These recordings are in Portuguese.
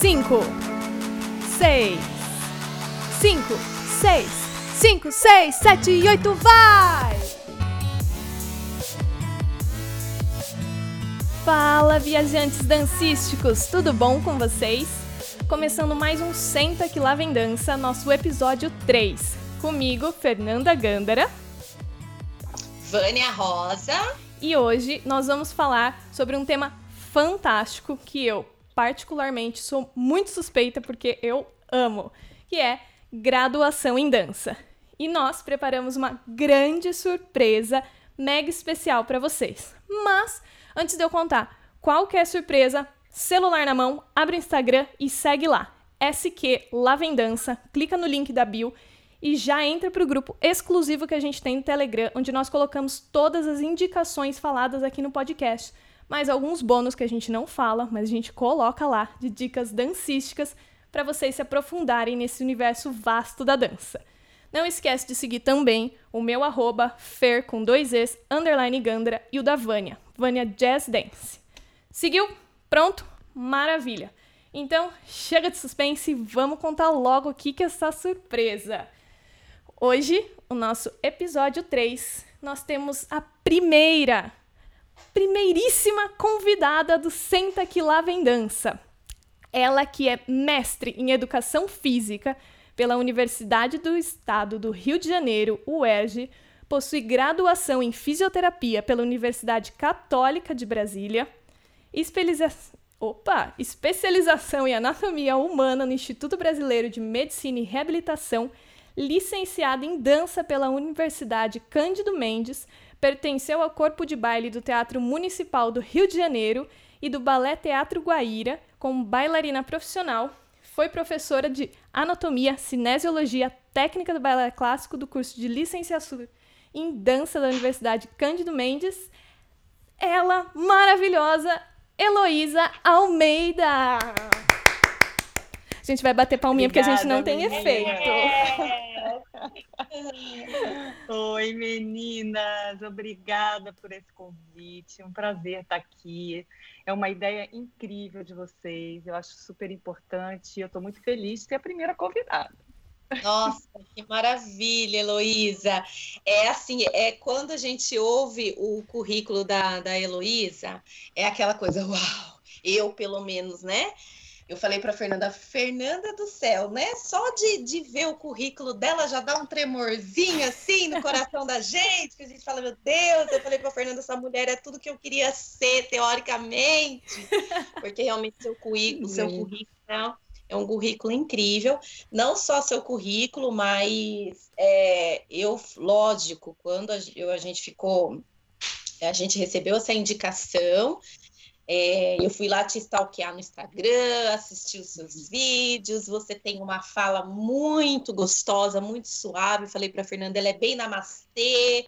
cinco, seis, cinco, seis, cinco, seis, sete e oito, vai! Fala, viajantes dancísticos, tudo bom com vocês? Começando mais um Senta que lá vem dança, nosso episódio 3. Comigo, Fernanda Gândara. Vânia Rosa. E hoje nós vamos falar sobre um tema fantástico que eu, particularmente, sou muito suspeita porque eu amo, que é graduação em dança. E nós preparamos uma grande surpresa mega especial para vocês. Mas Antes de eu contar qual que é surpresa, celular na mão, abre o Instagram e segue lá. SQ Lavendança, clica no link da bio e já entra para o grupo exclusivo que a gente tem no Telegram, onde nós colocamos todas as indicações faladas aqui no podcast, mais alguns bônus que a gente não fala, mas a gente coloca lá de dicas dancísticas para vocês se aprofundarem nesse universo vasto da dança. Não esquece de seguir também o meu arroba fer com dois es, underline Gandra e o da Vânia, Vânia Jazz Dance. Seguiu? Pronto? Maravilha! Então, chega de suspense e vamos contar logo o que é essa surpresa. Hoje, o nosso episódio 3, nós temos a primeira, primeiríssima convidada do Senta Que Lá Vem Dança. Ela que é mestre em Educação Física pela Universidade do Estado do Rio de Janeiro, UERJ, possui graduação em fisioterapia pela Universidade Católica de Brasília. Opa! especialização em anatomia humana no Instituto Brasileiro de Medicina e Reabilitação, licenciada em dança pela Universidade Cândido Mendes, pertenceu ao corpo de baile do Teatro Municipal do Rio de Janeiro e do Balé Teatro Guaíra, como bailarina profissional. Foi professora de anatomia, cinesiologia, técnica do balé clássico do curso de licenciatura em dança da Universidade Cândido Mendes, ela maravilhosa, Heloísa Almeida. A gente vai bater palminha Obrigada, porque a gente não tem efeito. Oi, meninas, obrigada por esse convite. Um prazer estar aqui. É uma ideia incrível de vocês. Eu acho super importante. Eu estou muito feliz de ser a primeira convidada. Nossa, que maravilha, Heloísa. É assim, é quando a gente ouve o currículo da, da Heloísa, é aquela coisa, uau, eu pelo menos, né? Eu falei para Fernanda, Fernanda do céu, né? Só de, de ver o currículo dela já dá um tremorzinho assim no coração da gente, que a gente fala, meu Deus, eu falei para Fernanda, essa mulher é tudo que eu queria ser, teoricamente, porque realmente seu currículo, seu currículo é um currículo incrível, não só seu currículo, mas é, eu, lógico, quando a, eu, a gente ficou, a gente recebeu essa indicação, é, eu fui lá te stalkear no Instagram, assistir os seus vídeos. Você tem uma fala muito gostosa, muito suave. Falei para Fernanda, ela é bem namastê.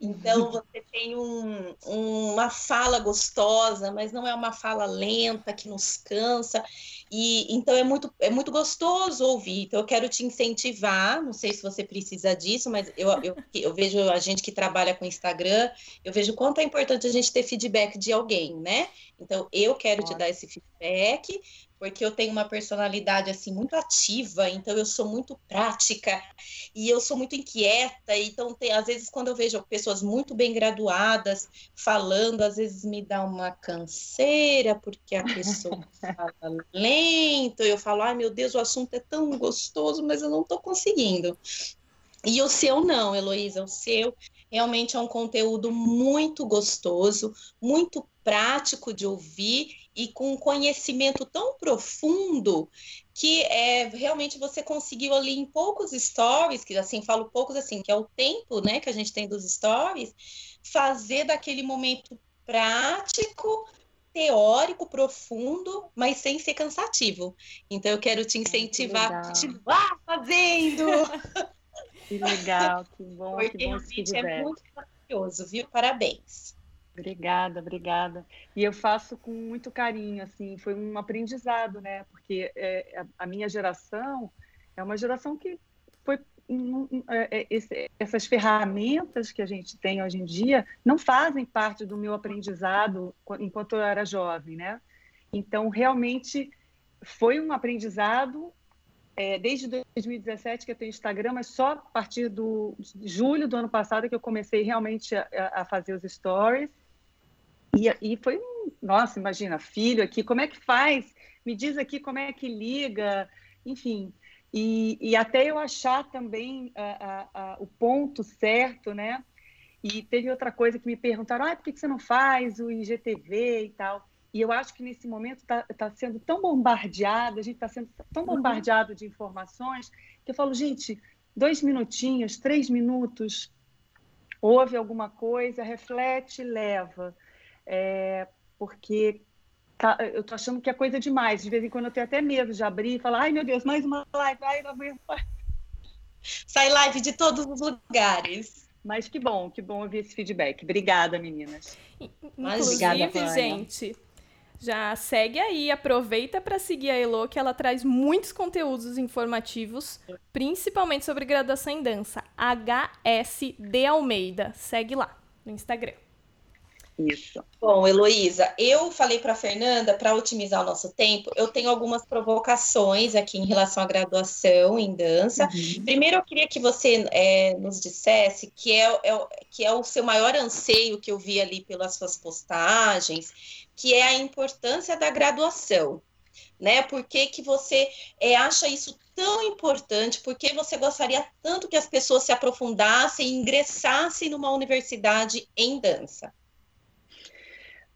Então você tem um, uma fala gostosa, mas não é uma fala lenta que nos cansa. E então é muito, é muito gostoso ouvir. Então eu quero te incentivar. Não sei se você precisa disso, mas eu, eu, eu vejo a gente que trabalha com Instagram, eu vejo quanto é importante a gente ter feedback de alguém, né? Então eu quero te dar esse feedback, porque eu tenho uma personalidade assim muito ativa, então eu sou muito prática e eu sou muito inquieta, então tem, às vezes quando eu vejo pessoas muito bem graduadas falando, às vezes me dá uma canseira porque a pessoa fala lento, eu falo, ai meu Deus, o assunto é tão gostoso, mas eu não estou conseguindo. E o seu não, Heloísa, o seu realmente é um conteúdo muito gostoso, muito prático de ouvir e com um conhecimento tão profundo que é, realmente você conseguiu ali em poucos stories, que assim, falo poucos assim, que é o tempo né, que a gente tem dos stories, fazer daquele momento prático, teórico, profundo, mas sem ser cansativo. Então eu quero te incentivar a continuar fazendo. Que legal, que bom. Porque que bom realmente é muito maravilhoso, viu? Parabéns. Obrigada, obrigada. E eu faço com muito carinho, assim, foi um aprendizado, né? Porque é, a minha geração é uma geração que foi é, é, essas ferramentas que a gente tem hoje em dia não fazem parte do meu aprendizado enquanto eu era jovem, né? Então, realmente, foi um aprendizado é, desde 2017 que eu tenho Instagram, mas só a partir do julho do ano passado que eu comecei realmente a, a fazer os stories. E, e foi um, nossa, imagina, filho aqui, como é que faz? Me diz aqui como é que liga, enfim. E, e até eu achar também a, a, o ponto certo, né? E teve outra coisa que me perguntaram, ah, por que você não faz o IGTV e tal? E eu acho que nesse momento está tá sendo tão bombardeado, a gente está sendo tão uhum. bombardeado de informações, que eu falo, gente, dois minutinhos, três minutos, ouve alguma coisa, reflete, leva. É, porque tá, eu estou achando que é coisa demais. De vez em quando eu tenho até medo de abrir e falar, ai meu Deus, mais uma live, ai, não aguento Sai live de todos os lugares. Mas que bom, que bom ouvir esse feedback. Obrigada, meninas. Inclusive, Obrigada, gente, já segue aí, aproveita para seguir a Elo, que ela traz muitos conteúdos informativos, principalmente sobre graduação em dança. HSD Almeida. Segue lá no Instagram. Isso. Bom, Heloísa, eu falei para a Fernanda, para otimizar o nosso tempo, eu tenho algumas provocações aqui em relação à graduação em dança. Uhum. Primeiro, eu queria que você é, nos dissesse que é, é, que é o seu maior anseio que eu vi ali pelas suas postagens, que é a importância da graduação, né? Por que, que você é, acha isso tão importante? Por que você gostaria tanto que as pessoas se aprofundassem e ingressassem numa universidade em dança?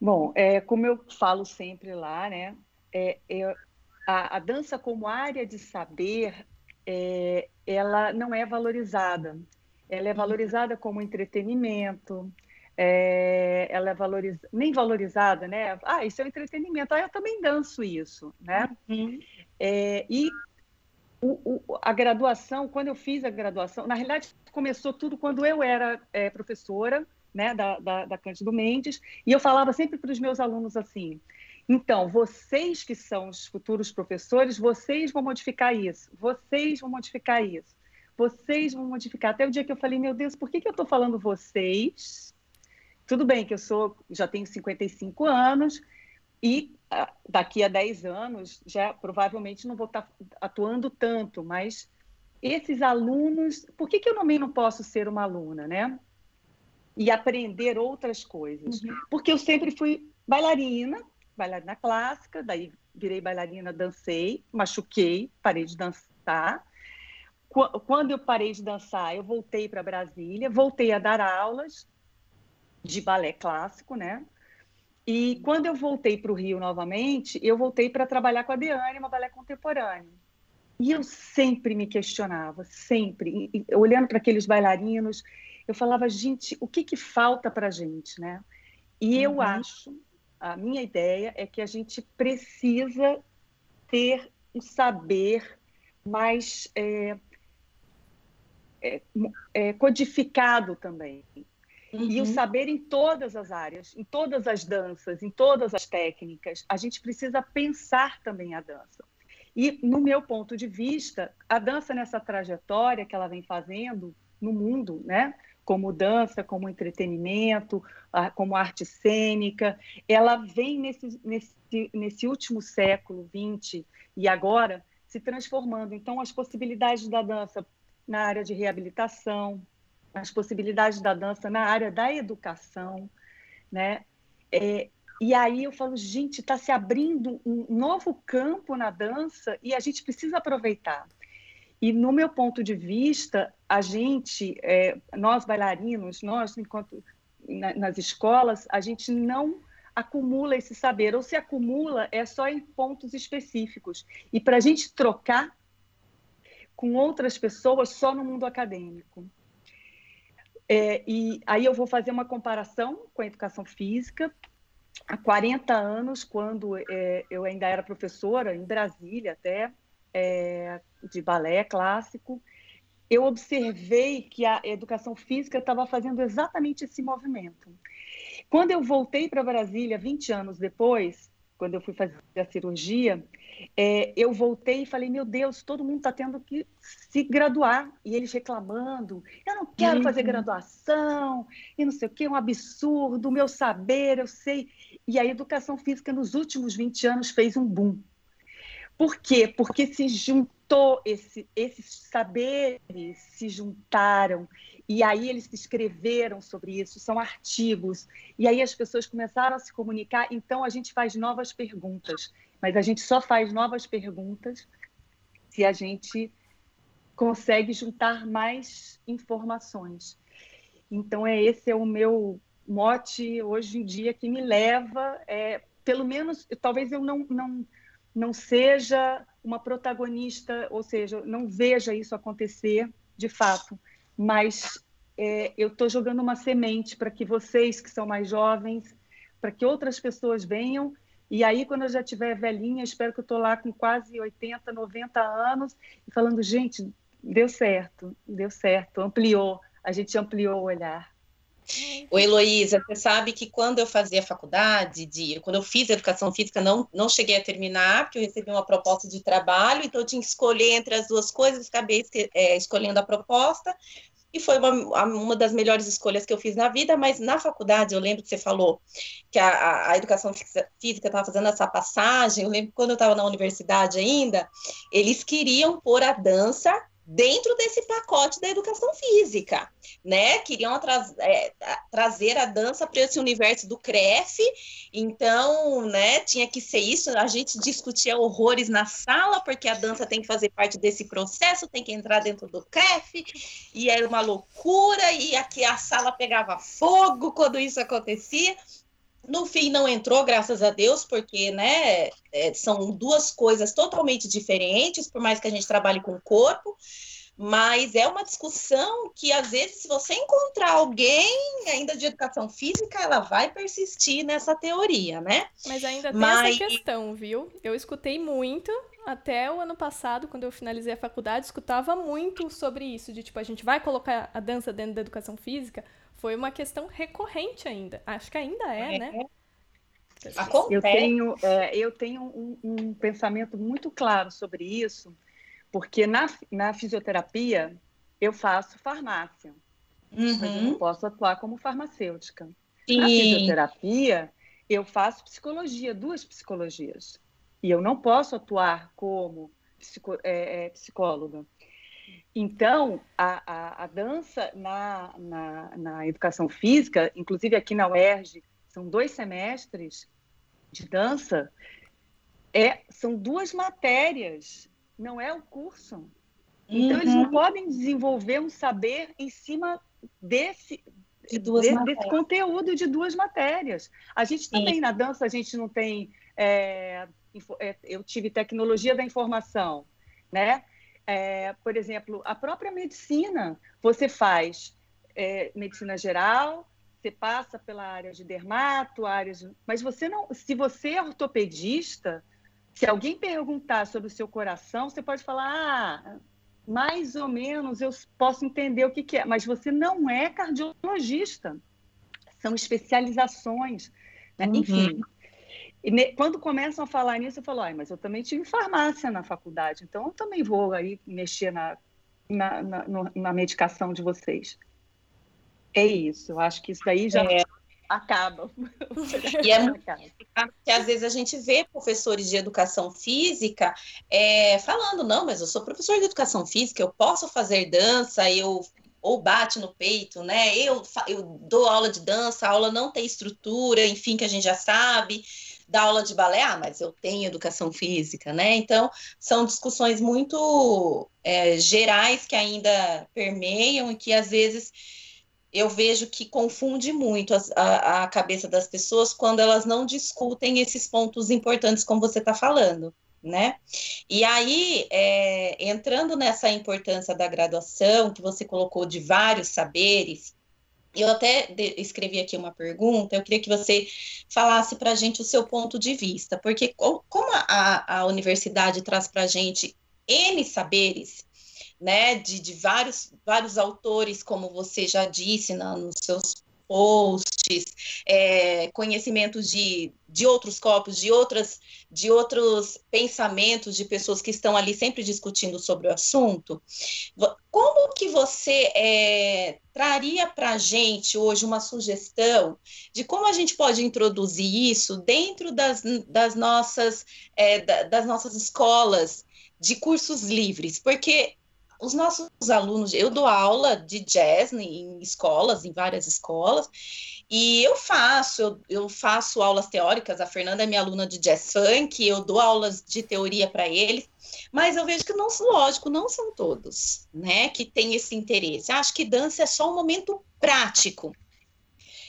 Bom, é, como eu falo sempre lá, né? É, é, a, a, dança como área de saber, é, ela não é valorizada. Ela é valorizada como entretenimento, é, ela é valoriza, nem valorizada, né? Ah, isso é um entretenimento. Ah, eu também danço isso, né? Uhum. É, e o, o, a graduação, quando eu fiz a graduação, na realidade começou tudo quando eu era professora, né, da, da, da Cândido Mendes, e eu falava sempre para os meus alunos assim, então, vocês que são os futuros professores, vocês vão modificar isso, vocês vão modificar isso, vocês vão modificar. Até o dia que eu falei, meu Deus, por que, que eu estou falando vocês tudo bem que eu sou, já tenho 55 anos e ah, daqui a 10 anos já provavelmente não vou estar atuando tanto, mas esses alunos, por que, que eu também não posso ser uma aluna, né? E aprender outras coisas. Uhum. Porque eu sempre fui bailarina, bailarina clássica, daí virei bailarina, dancei, machuquei, parei de dançar. Quando eu parei de dançar, eu voltei para Brasília, voltei a dar aulas, de balé clássico, né? E quando eu voltei para o Rio novamente, eu voltei para trabalhar com a Deane, uma balé contemporâneo. E eu sempre me questionava, sempre, e, olhando para aqueles bailarinos, eu falava, gente, o que, que falta para a gente, né? E uhum. eu acho, a minha ideia é que a gente precisa ter um saber mais é, é, é, codificado também. Uhum. E o uhum. saber em todas as áreas, em todas as danças, em todas as técnicas. A gente precisa pensar também a dança. E, no meu ponto de vista, a dança nessa trajetória que ela vem fazendo no mundo, né? Como dança, como entretenimento, como arte cênica, ela vem nesse, nesse, nesse último século XX e agora se transformando. Então, as possibilidades da dança na área de reabilitação, as possibilidades da dança na área da educação, né? É, e aí eu falo, gente, está se abrindo um novo campo na dança e a gente precisa aproveitar. E no meu ponto de vista, a gente, é, nós bailarinos, nós enquanto na, nas escolas, a gente não acumula esse saber, ou se acumula é só em pontos específicos. E para a gente trocar com outras pessoas só no mundo acadêmico. É, e aí eu vou fazer uma comparação com a educação física. Há 40 anos, quando é, eu ainda era professora, em Brasília até, é, de balé clássico, eu observei que a educação física estava fazendo exatamente esse movimento. Quando eu voltei para Brasília, 20 anos depois, quando eu fui fazer a cirurgia, é, eu voltei e falei: meu Deus, todo mundo está tendo que se graduar. E eles reclamando: eu não quero uhum. fazer graduação, e não sei o que, um absurdo, meu saber, eu sei. E a educação física, nos últimos 20 anos, fez um boom. Por quê? Porque se juntou esse, esses saberes se juntaram e aí eles escreveram sobre isso, são artigos. E aí as pessoas começaram a se comunicar, então a gente faz novas perguntas. Mas a gente só faz novas perguntas se a gente consegue juntar mais informações. Então é esse é o meu mote hoje em dia que me leva, é, pelo menos, talvez eu não, não, não seja uma protagonista, ou seja, não veja isso acontecer de fato, mas é, eu estou jogando uma semente para que vocês que são mais jovens, para que outras pessoas venham. E aí, quando eu já tiver velhinha, espero que eu estou lá com quase 80, 90 anos, e falando, gente, deu certo, deu certo, ampliou, a gente ampliou o olhar. O Heloísa, você sabe que quando eu fazia faculdade, de, quando eu fiz educação física, não, não cheguei a terminar, porque eu recebi uma proposta de trabalho, então eu tinha que escolher entre as duas coisas, acabei é, escolhendo a proposta, e foi uma, uma das melhores escolhas que eu fiz na vida, mas na faculdade, eu lembro que você falou que a, a, educação física estava fazendo essa passagem, eu lembro quando eu estava na universidade ainda, eles queriam pôr a dança dentro desse pacote da educação física, né? Queriam tra é, trazer a dança para esse universo do CREF, então, né, tinha que ser isso. A gente discutia horrores na sala, porque a dança tem que fazer parte desse processo, tem que entrar dentro do CREF, e era uma loucura, e aqui a sala pegava fogo quando isso acontecia. No fim, não entrou, graças a Deus, porque né, é, são duas coisas totalmente diferentes, por mais que a gente trabalhe com o corpo, mas é uma discussão que, às vezes, se você encontrar alguém ainda de educação física, ela vai persistir nessa teoria, né? Mas ainda tem mas... essa questão, viu? Eu escutei muito, até o ano passado, quando eu finalizei a faculdade, escutava muito sobre isso, de tipo, a gente vai colocar a dança dentro da educação física, foi uma questão recorrente ainda. Acho que ainda é, é. né? Eu tenho, é, eu tenho um, um, pensamento muito claro sobre isso, porque na, na fisioterapia eu faço farmácia, uhum. mas eu não uhum. posso atuar como farmacêutica. Sim. Na fisioterapia eu faço psicologia, duas psicologias, e eu não posso atuar como psico, é, é, psicóloga. Então, a, a, a dança na, na, na, educação física, inclusive aqui na UERJ, são dois semestres de dança, é, são duas matérias, não é o curso. Então, uhum. eles não uhum. podem desenvolver um saber em cima desse, de de, desse conteúdo de duas matérias. A gente também, Sim. na dança, a gente não tem. É, é, eu tive tecnologia da informação, né? É, por exemplo, a própria medicina, você faz é, medicina geral, você passa pela área de dermato, áreas, mas você não, se você é ortopedista, se alguém perguntar sobre o seu coração, você pode falar, ah, mais ou menos eu posso entender o que, que é, mas você não é cardiologista. São especializações, né? uhum. enfim. E quando começam a falar nisso, eu falo, ah, mas eu também tive farmácia na faculdade, então eu também vou aí mexer na, na, na, na medicação de vocês. É isso, eu acho que isso daí já é. acaba. E é muito que às vezes a gente vê professores de educação física é, falando, não, mas eu sou professor de educação física, eu posso fazer dança, eu ou bate no peito, né? Eu, eu dou aula de dança, a aula não tem estrutura, enfim, que a gente já sabe dar aula de balé, ah, mas eu tenho educação física, né? Então, são discussões muito é, gerais que ainda permeiam e que às vezes eu vejo que confunde muito a, a, a cabeça das pessoas quando elas não discutem esses pontos importantes, como você está falando. Né? E aí, é, entrando nessa importância da graduação, que você colocou de vários saberes, eu até escrevi aqui uma pergunta, eu queria que você falasse para a gente o seu ponto de vista, porque como a, a universidade traz para a gente N saberes, né, de, de vários, vários autores, como você já disse na, nos seus posts, é, conhecimentos de, de outros corpos, de, outras, de outros pensamentos de pessoas que estão ali sempre discutindo sobre o assunto. Como que você é, traria para a gente hoje uma sugestão de como a gente pode introduzir isso dentro das, das, nossas, é, das nossas escolas de cursos livres? Porque os nossos alunos, eu dou aula de jazz em escolas, em várias escolas, e eu faço, eu, eu, faço aulas teóricas, a Fernanda é minha aluna de jazz funk, eu dou aulas de teoria para eles, mas eu vejo que não, lógico, não são todos, né, que têm esse interesse. Acho que dança é só um momento prático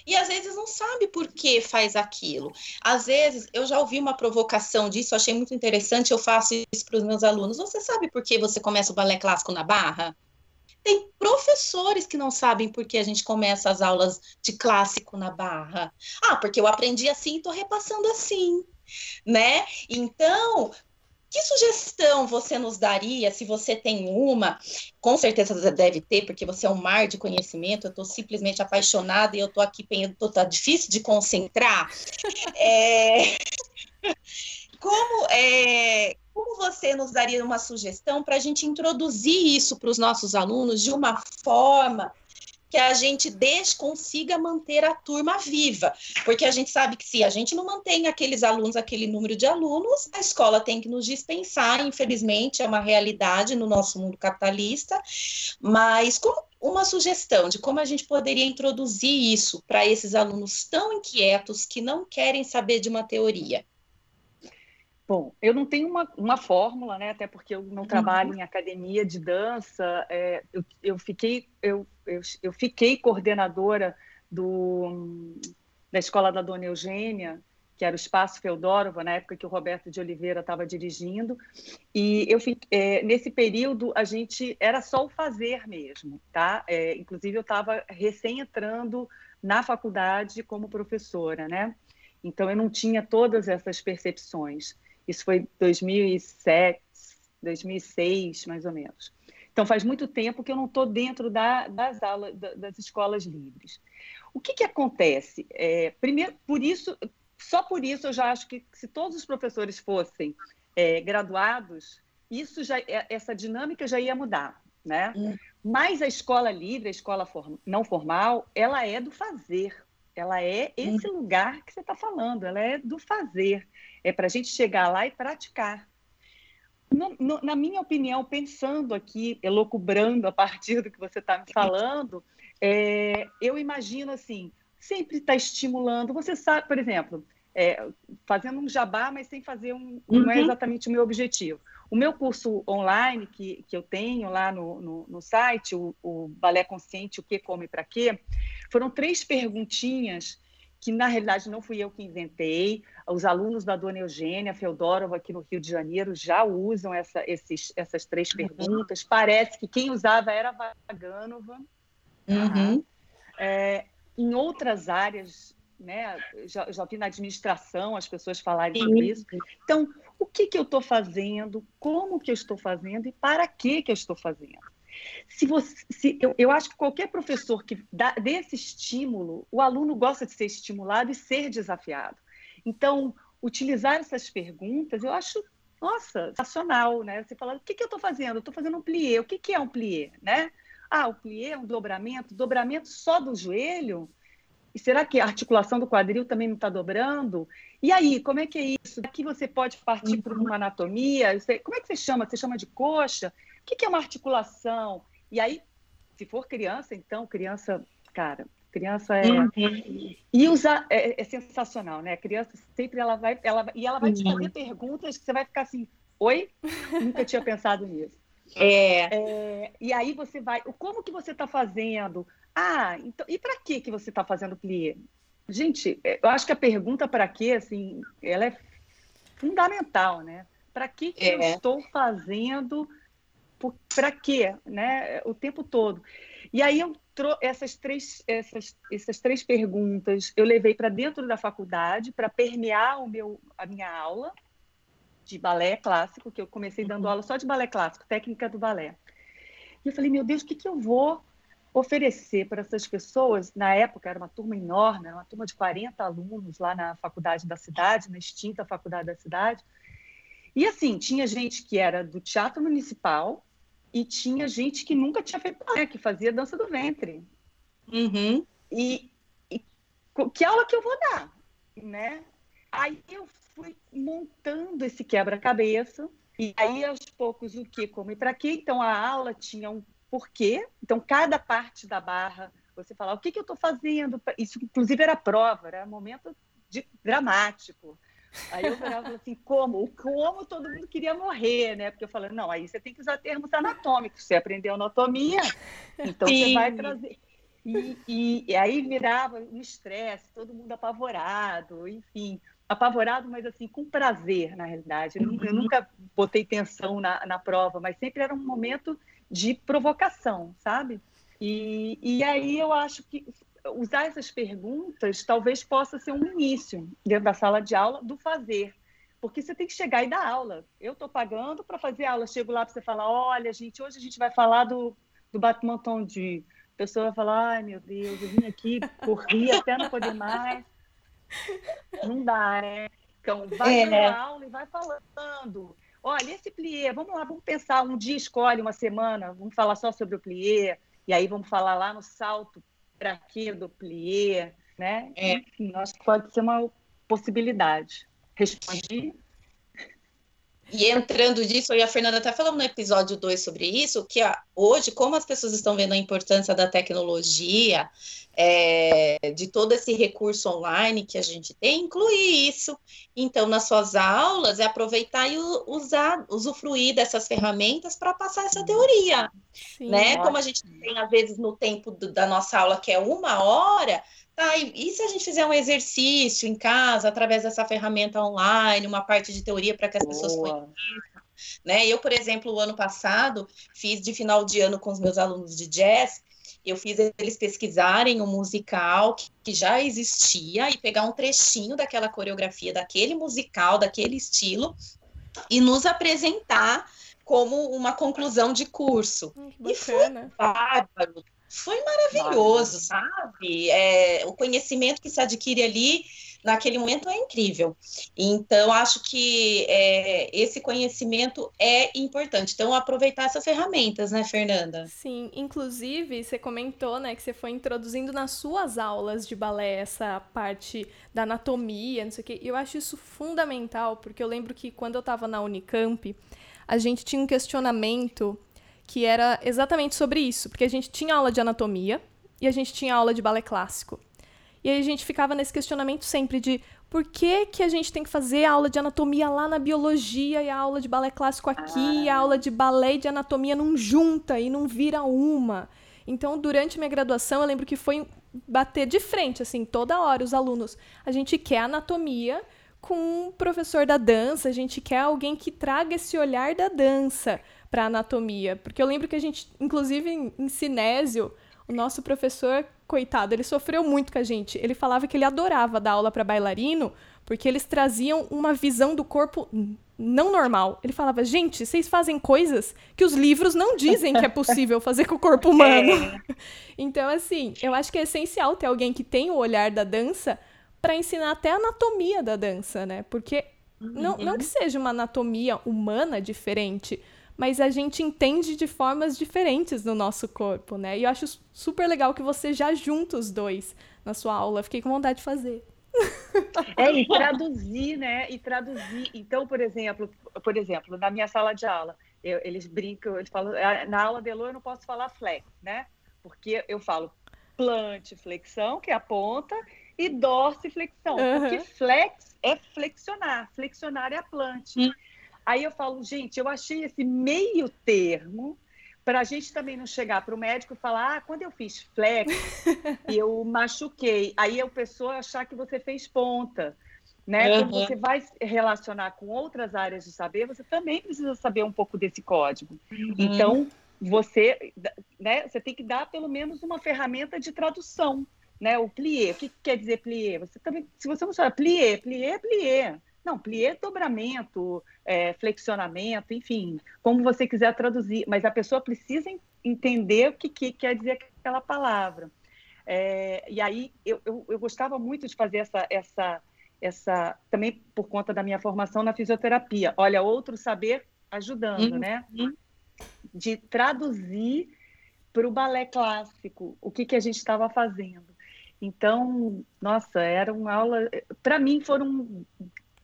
e às vezes não sabe por que faz aquilo. Às vezes, eu já ouvi uma provocação disso, achei muito interessante, eu faço isso para os meus alunos. Você sabe por que você começa o balé clássico na barra? Tem professores que não sabem por que a gente começa as aulas de clássico na barra. Ah, porque eu aprendi assim e estou repassando assim né? Então, que sugestão você nos daria, se você tem uma? Com certeza você deve ter, porque você é um mar de conhecimento, eu estou simplesmente apaixonada e eu estou aqui, está difícil de concentrar. É... Como, é... Como você nos daria uma sugestão para a gente introduzir isso para os nossos alunos de uma forma que a gente deixe, consiga manter a turma viva. Porque a gente sabe que se a gente não mantém aqueles alunos, aquele número de alunos, a escola tem que nos dispensar, infelizmente, é uma realidade no nosso mundo capitalista. Mas como uma sugestão de como a gente poderia introduzir isso para esses alunos tão inquietos que não querem saber de uma teoria? Bom, eu não tenho uma, uma fórmula, né? Até porque eu não trabalho uhum. em academia de dança. É, eu, eu, fiquei, eu, eu, eu, fiquei coordenadora do, da escola da Dona Eugênia, que era o Espaço Feodorova, na época que o Roberto de Oliveira estava dirigindo. E eu é, nesse período a gente era só o fazer mesmo, tá? É, inclusive eu estava recém entrando na faculdade como professora, né? Então eu não tinha todas essas percepções. Isso foi 2007, 2006, mais ou menos. Então, faz muito tempo que eu não estou dentro da, das aulas, das escolas livres. O que, que acontece? É, primeiro, por isso, só por isso eu já acho que se todos os professores fossem é, graduados, isso já, é, essa dinâmica já ia mudar, né? Hum. Mas a escola livre, a escola não formal, ela é do fazer. Ela é esse hum. lugar que você está falando. Ela é do fazer. É para a gente chegar lá e praticar. No, no, na minha opinião, pensando aqui, elocubrando a partir do que você está me falando, é, eu imagino assim, sempre está estimulando. Você sabe, por exemplo, é, fazendo um jabá, mas sem fazer um. Uhum. Não é uhum. exatamente o meu objetivo. O meu curso online que, que eu tenho lá no, no, no site, o, o Balé Consciente, o que come para quê, foram três perguntinhas que na realidade não fui eu que inventei. Os alunos da Dona Eugênia Feodorova aqui no Rio de Janeiro já usam essa, esses, essas três uhum. perguntas. Parece que quem usava era Vaganova. Uhum. É, em outras áreas, né, já, já vi na administração as pessoas falarem sobre isso. Então, o que, que eu estou fazendo, como que eu estou fazendo e para que, que eu estou fazendo? Se você, se, eu, eu acho que qualquer professor que dá, dê esse estímulo, o aluno gosta de ser estimulado e ser desafiado. Então, utilizar essas perguntas, eu acho, nossa, sensacional, né? Você fala, o que, que eu estou fazendo? Eu estou fazendo um plié. O que, que é um plié, né? Ah, o plié é um dobramento. Dobramento só do joelho? E será que a articulação do quadril também não está dobrando? E aí, como é que é isso? Aqui você pode partir uhum. para uma anatomia. Como é que você chama? Você chama de coxa? O que é uma articulação? E aí, se for criança, então, criança, cara, criança é uhum. e usa é, é, sensacional, né? A criança sempre ela vai, ela e ela vai uhum. te fazer perguntas que você vai ficar assim, oi, nunca tinha pensado nisso. É. é. E aí você vai, como que você está fazendo? Ah, então, e para que que você está fazendo plié? Gente, é, eu acho que a pergunta para quê, assim, ela é fundamental, né? Para que, que é. eu estou fazendo para quê, né? O tempo todo. E aí eu essas três essas, essas três perguntas eu levei para dentro da faculdade para permear o meu a minha aula de balé clássico, que eu comecei dando uhum. aula só de balé clássico, técnica do balé. E eu falei, meu Deus, o que, que eu vou oferecer para essas pessoas, na época era uma turma enorme, era uma turma de 40 alunos lá na faculdade da cidade, na extinta faculdade da cidade. E assim, tinha gente que era do teatro municipal e tinha gente que nunca tinha feito balé, que fazia dança do ventre. Uhum. E, e que aula que eu vou dar, né? Aí eu fui montando esse quebra-cabeça e aí aos poucos o que, como e para quê. Então a aula tinha um porquê. Então, cada parte da barra, você fala, o que, que eu estou fazendo? Isso, inclusive, era prova, era momento de, dramático. Aí eu falava assim, como? Como todo mundo queria morrer, né? Porque eu falei, não, aí você tem que usar termos anatômicos. Você aprendeu anatomia, então Sim. você vai trazer. E, e, e aí virava um estresse, todo mundo apavorado, enfim apavorado, mas assim, com prazer, na realidade. Eu, eu nunca botei tensão na, na prova, mas sempre era um momento de provocação, sabe? E, e aí eu acho que usar essas perguntas talvez possa ser um início dentro da sala de aula do fazer. Porque você tem que chegar e dar aula. Eu estou pagando para fazer aula. Chego lá para você falar: olha, gente, hoje a gente vai falar do, do badminton de. A pessoa vai falar: ai, meu Deus, eu vim aqui, corri até não poder mais. Não dá, né? Então, vai é. aula e vai falando. Olha, esse plié, vamos lá, vamos pensar, um dia escolhe uma semana, vamos falar só sobre o plié, e aí vamos falar lá no salto para quê do plié, né? É. Enfim, acho que pode ser uma possibilidade. Respondi? E entrando disso, e a Fernanda até falou no episódio 2 sobre isso, que hoje, como as pessoas estão vendo a importância da tecnologia, é, de todo esse recurso online que a gente tem, incluir isso. Então, nas suas aulas, é aproveitar e usar, usufruir dessas ferramentas para passar essa teoria. Sim, né? Como a gente tem, às vezes, no tempo do, da nossa aula, que é uma hora, tá, e, e se a gente fizer um exercício em casa, através dessa ferramenta online, uma parte de teoria para que as Boa. pessoas conheçam? Né? Eu, por exemplo, o ano passado, fiz de final de ano com os meus alunos de jazz, eu fiz eles pesquisarem um musical que, que, já existia e pegar um trechinho daquela coreografia, daquele musical, daquele estilo, e nos apresentar como uma conclusão de curso. Hum, e foi bárbaro, foi maravilhoso, sabe? É, o conhecimento que se adquire ali naquele momento é incrível. Então, acho que é, esse conhecimento é importante. Então, aproveitar essas ferramentas, né, Fernanda? Sim, inclusive, você comentou, né, que você foi introduzindo nas suas aulas de balé essa parte da anatomia, não sei o quê. Eu acho isso fundamental, porque eu lembro que quando eu estava na Unicamp, a gente tinha um questionamento que era exatamente sobre isso, porque a gente tinha aula de anatomia e a gente tinha aula de balé clássico. E aí a gente ficava nesse questionamento sempre de por que, que a gente tem que fazer a aula de anatomia lá na biologia e a aula de balé clássico aqui, ah. e a aula de balé e de anatomia não junta e não vira uma. Então, durante minha graduação, eu lembro que foi bater de frente, assim, toda hora os alunos. A gente quer anatomia com um professor da dança, a gente quer alguém que traga esse olhar da dança para anatomia, porque eu lembro que a gente, inclusive em, em cinésio, o nosso professor coitado, ele sofreu muito com a gente. Ele falava que ele adorava dar aula para bailarino, porque eles traziam uma visão do corpo não normal. Ele falava, gente, vocês fazem coisas que os livros não dizem que é possível fazer com o corpo humano. É. Então, assim, eu acho que é essencial ter alguém que tem o olhar da dança para ensinar até a anatomia da dança, né? Porque uhum. não, não que seja uma anatomia humana diferente, mas a gente entende de formas diferentes no nosso corpo, né? E eu acho super legal que você já junta os dois na sua aula. Fiquei com vontade de fazer. É, e traduzir, né? E traduzir. Então, por exemplo, por exemplo, na minha sala de aula, eu, eles brincam, eles falam, ah, na aula de Elo eu não posso falar flex, né? Porque eu falo plante flexão, que é a ponta, e dorsiflexão, uhum. porque flex é flexionar, flexionar é a plante. Uhum. Aí eu falo, gente, eu achei esse meio termo para a gente também não chegar para o médico e falar, ah, quando eu fiz flex, eu machuquei. Aí a pessoa achar que você fez ponta. Né? Uhum. Quando você vai relacionar com outras áreas de saber, você também precisa saber um pouco desse código. Uhum. Então, você, né, você tem que dar pelo menos uma ferramenta de tradução. Né? O plié, o que quer dizer plié? Você também, se você não sabe, plié, plié, plié. Não, plié dobramento, é, flexionamento, enfim, como você quiser traduzir, mas a pessoa precisa entender o que, que quer dizer aquela palavra. É, e aí eu, eu, eu, gostava muito de fazer essa, essa, essa, também por conta da minha formação na fisioterapia. Olha, outro saber ajudando, uhum. né? De traduzir para o balé clássico o que, que a gente estava fazendo. Então, nossa, eram aulas, para mim foram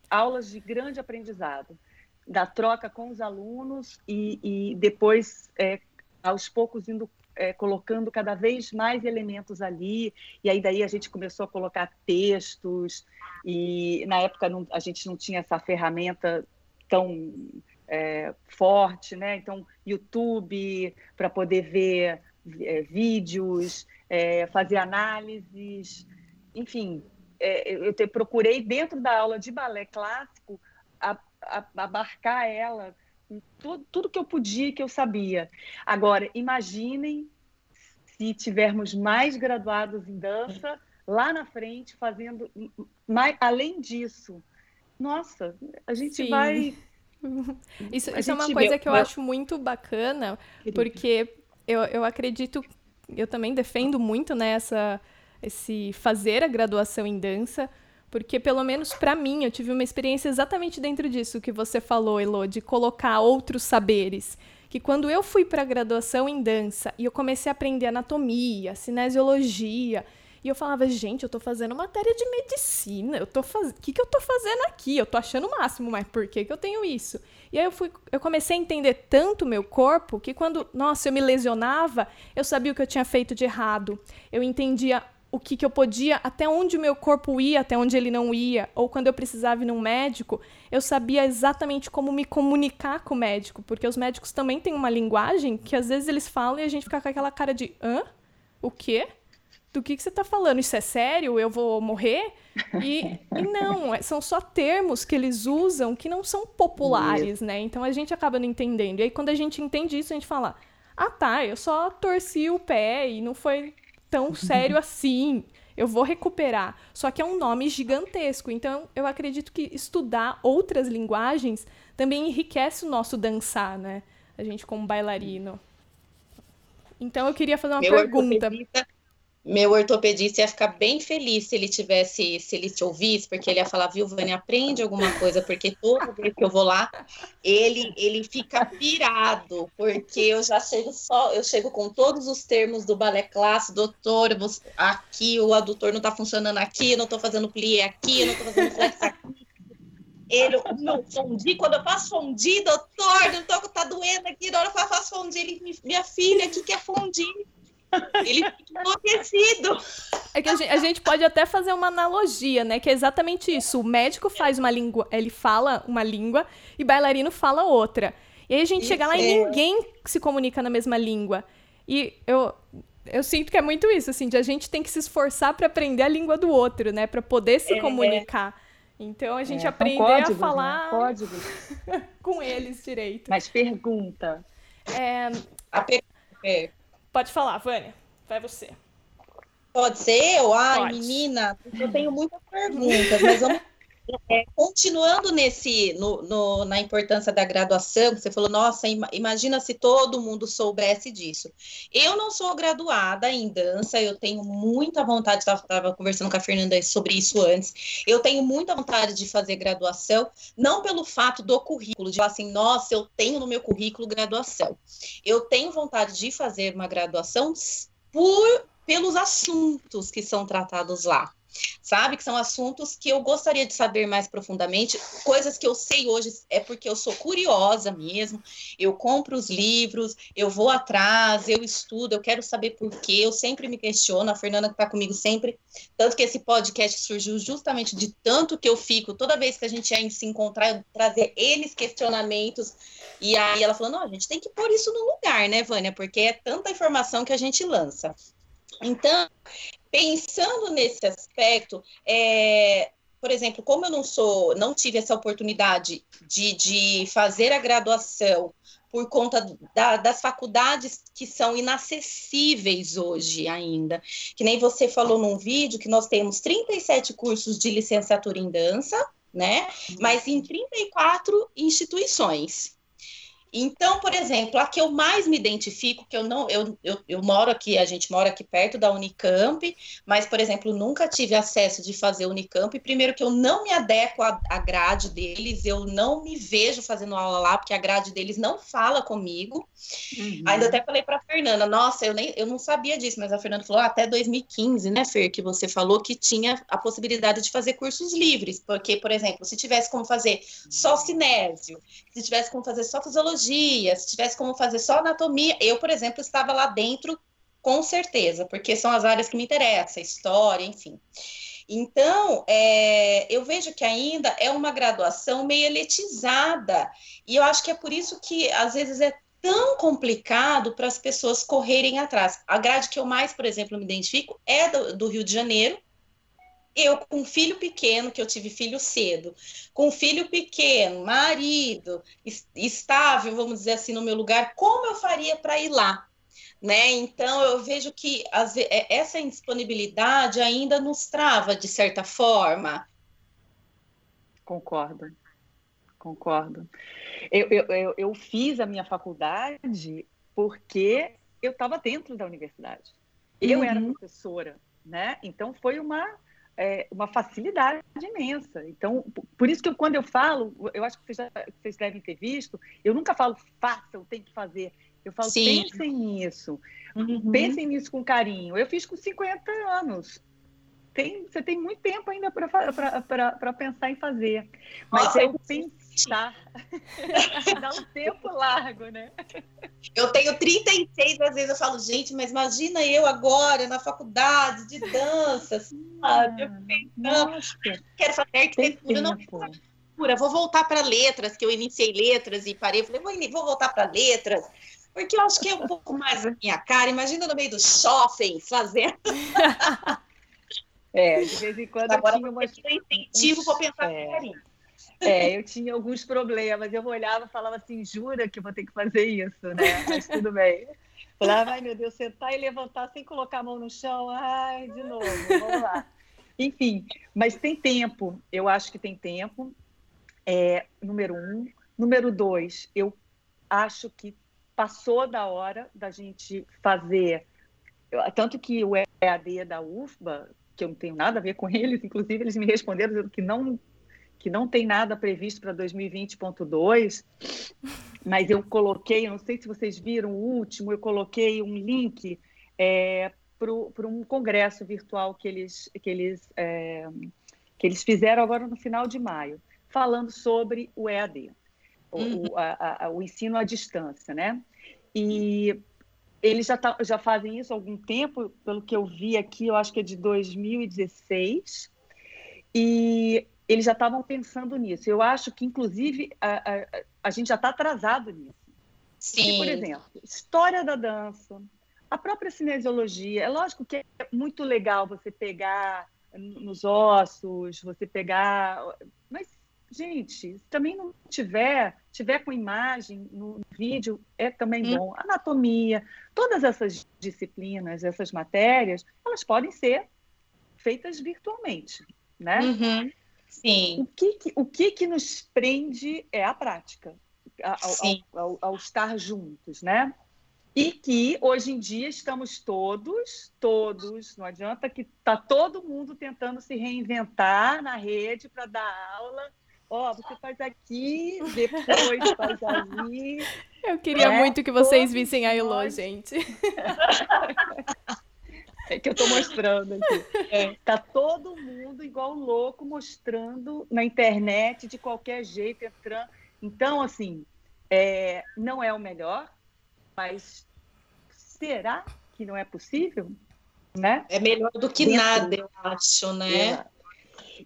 aulas de grande aprendizado, da troca com os alunos e, e depois, é, aos poucos, indo é, colocando cada vez mais elementos ali, e aí daí a gente começou a colocar textos, e na época não, a gente não tinha essa ferramenta tão é, forte, né? Então, YouTube, para poder ver é, vídeos, é, fazer análises, enfim, é, eu te, procurei dentro da aula de balé clássico a, a, abarcar ela tudo, tudo que eu podia, que eu sabia. Agora, imaginem se tivermos mais graduados em dança lá na frente, fazendo mais, além disso. Nossa, a gente Sim. vai. Isso, isso é uma coisa vê... que eu acho muito bacana, porque eu, eu acredito, eu também defendo muito nessa né, esse fazer a graduação em dança, porque, pelo menos para mim, eu tive uma experiência exatamente dentro disso que você falou, Elo, de colocar outros saberes. Que quando eu fui para a graduação em dança e eu comecei a aprender anatomia, cinesiologia, e eu falava, gente, eu tô fazendo matéria de medicina, eu tô fazendo. O que, que eu tô fazendo aqui? Eu tô achando o máximo, mas por que, que eu tenho isso? E aí eu fui, eu comecei a entender tanto o meu corpo que quando, nossa, eu me lesionava, eu sabia o que eu tinha feito de errado. Eu entendia o que, que eu podia, até onde o meu corpo ia, até onde ele não ia, ou quando eu precisava ir num médico, eu sabia exatamente como me comunicar com o médico, porque os médicos também têm uma linguagem que às vezes eles falam e a gente fica com aquela cara de hã? O quê? Do que, que você está falando? Isso é sério? Eu vou morrer? E, e, não, é, são só termos que eles usam que não são populares, né? Então a gente acaba não entendendo. E aí quando a gente entende isso, a gente fala: ah tá, eu só torci o pé e não foi tão sério assim. Eu vou recuperar. Só que é um nome gigantesco. Então, eu acredito que estudar outras linguagens também enriquece o nosso dançar, né? A gente como bailarino. Então, eu queria fazer uma Meu pergunta meu ortopedista ia ficar bem feliz se ele tivesse, se ele te ouvisse, porque ele ia falar, viu, Vânia, aprende alguma coisa, porque toda vez que eu vou lá, ele ele fica pirado, porque eu já chego só, eu chego com todos os termos do balé clássico, doutor, aqui o adutor não tá funcionando aqui, não tô fazendo plié aqui, não tô fazendo flex aqui. Ele, não, fondi, quando eu faço fondi, doutor, não tô, tá doendo aqui, na hora que eu faço fondi, ele, minha filha, o que que é fondi? Ele fica enlouquecido. É que a gente, a gente, pode até fazer uma analogia, né? Que é exatamente isso. O médico faz uma língua, ele fala uma língua e bailarino fala outra. E aí a gente isso chega lá é. e ninguém se comunica na mesma língua. E eu, eu sinto que é muito isso, assim, de a gente tem que se esforçar para aprender a língua do outro, né? Para poder se é. comunicar. Então a gente é, aprender códigos, a né? falar né? com eles direito. Mas pergunta. É... A é, Pode falar, Vânia. Vai você. Pode ser eu? Ai, Pode. menina, eu tenho muitas perguntas, mas vamos. É, continuando nesse, no, no, na importância da graduação, você falou, nossa, imagina se todo mundo soubesse disso. Eu não sou graduada em dança, eu tenho muita vontade, estava conversando com a Fernanda sobre isso antes, eu tenho muita vontade de fazer graduação, não pelo fato do currículo, de falar assim, nossa, eu tenho no meu currículo graduação. Eu tenho vontade de fazer uma graduação por, pelos assuntos que são tratados lá sabe? Que são assuntos que eu gostaria de saber mais profundamente, coisas que eu sei hoje é porque eu sou curiosa mesmo. Eu compro os livros, eu vou atrás, eu estudo, eu quero saber por quê, eu sempre me questiono, a Fernanda que está comigo sempre, tanto que esse podcast surgiu justamente de tanto que eu fico, toda vez que a gente ia se encontrar, eu trazer eles questionamentos, e aí ela falou, não, a gente tem que pôr isso no lugar, né, Vânia, porque é tanta informação que a gente lança. Então, pensando nesse aspecto, é, por exemplo, como eu não sou, não tive essa oportunidade de, de fazer a graduação por conta da, das faculdades que são inacessíveis hoje ainda. Que nem você falou num vídeo que nós temos 37 cursos de licenciatura em dança, né? Mas em 34 instituições. Então, por exemplo, a que eu mais me identifico, que eu não, eu, eu, eu, moro aqui, a gente mora aqui perto da Unicamp, mas, por exemplo, nunca tive acesso de fazer Unicamp. Primeiro que eu não me adequo à, à grade deles, eu não me vejo fazendo aula lá, porque a grade deles não fala comigo. Uhum. Ainda até falei para a Fernanda, nossa, eu, nem, eu não sabia disso, mas a Fernanda falou, ah, até 2015, né, Fer, que você falou que tinha a possibilidade de fazer cursos livres, porque, por exemplo, se tivesse como fazer só cinésio, se tivesse como fazer só fisiologia, se tivesse como fazer só anatomia, eu, por exemplo, estava lá dentro com certeza, porque são as áreas que me interessam, história, enfim. Então, é, eu vejo que ainda é uma graduação meio elitizada, e eu acho que é por isso que às vezes é tão complicado para as pessoas correrem atrás. A grade que eu mais, por exemplo, me identifico é do, do Rio de Janeiro, eu com filho pequeno, que eu tive filho cedo, com filho pequeno, marido, estável, vamos dizer assim, no meu lugar, como eu faria para ir lá? Né? Então, eu vejo que as, é, essa indisponibilidade ainda nos trava, de certa forma. Concordo, concordo. Eu, eu, eu, eu fiz a minha faculdade porque eu estava dentro da universidade. Eu uhum. era professora, né? Então, foi uma é, uma facilidade imensa. Então, por isso que eu, quando eu falo, eu acho que vocês, já, vocês devem ter visto, eu nunca falo façam, tem que fazer. Eu falo, Sim. pensem nisso. Uhum. Pensem nisso com carinho. Eu fiz com 50 anos. Tem, você tem muito tempo ainda para pensar em fazer. Mas Nossa, eu pensar. Dá um tempo largo, né? Eu tenho 36, às vezes eu falo, gente, mas imagina eu agora na faculdade de dança, sabe? Eu pensando, quero fazer arquitetura, não quero fazer arquitetura, vou voltar para letras, que eu iniciei letras e parei, falei, vou, vou voltar para letras, porque eu acho que é um pouco mais a minha cara. Imagina no meio do shopping fazendo. É, de vez em quando Agora eu tinha umas... incentivo para pensar é. carinho. É, eu tinha alguns problemas, eu olhava e falava assim, jura que vou ter que fazer isso, né? Mas tudo bem. Falava, ai meu Deus, sentar e levantar sem colocar a mão no chão, ai, de novo, vamos lá. Enfim, mas tem tempo, eu acho que tem tempo, é, número um. Número dois, eu acho que passou da hora da gente fazer, tanto que o EAD da UFBA, que eu não tenho nada a ver com eles, inclusive eles me responderam dizendo que não que não tem nada previsto para 2020.2, mas eu coloquei, não sei se vocês viram o último, eu coloquei um link é, para um congresso virtual que eles, que, eles, é, que eles fizeram agora no final de maio, falando sobre o EAD, uhum. o, a, a, o ensino à distância, né? E eles já, tá, já fazem isso há algum tempo, pelo que eu vi aqui, eu acho que é de 2016, e eles já estavam pensando nisso. Eu acho que, inclusive, a, a, a gente já está atrasado nisso. Sim. Porque, por exemplo, história da dança, a própria cinesiologia. É lógico que é muito legal você pegar nos ossos, você pegar. Mas, gente, se também não tiver, tiver com imagem no vídeo, é também hum. bom. Anatomia, todas essas disciplinas, essas matérias, elas podem ser feitas virtualmente, né? Uhum. Sim. O que, que, o que, que nos prende é a prática, ao, ao, ao, estar juntos, né? E que hoje em dia estamos todos, todos, não adianta que está todo mundo tentando se reinventar na rede para dar aula. Ó, oh, você faz aqui, depois faz ali. Eu queria é, muito que vocês vissem a Elo, gente. É que eu estou mostrando aqui. É, tá todo mundo igual louco mostrando na internet de qualquer jeito entrando. Então, assim, é, não é o melhor, mas será que não é possível? Né? É melhor do que Dentro. nada, eu acho, né? É.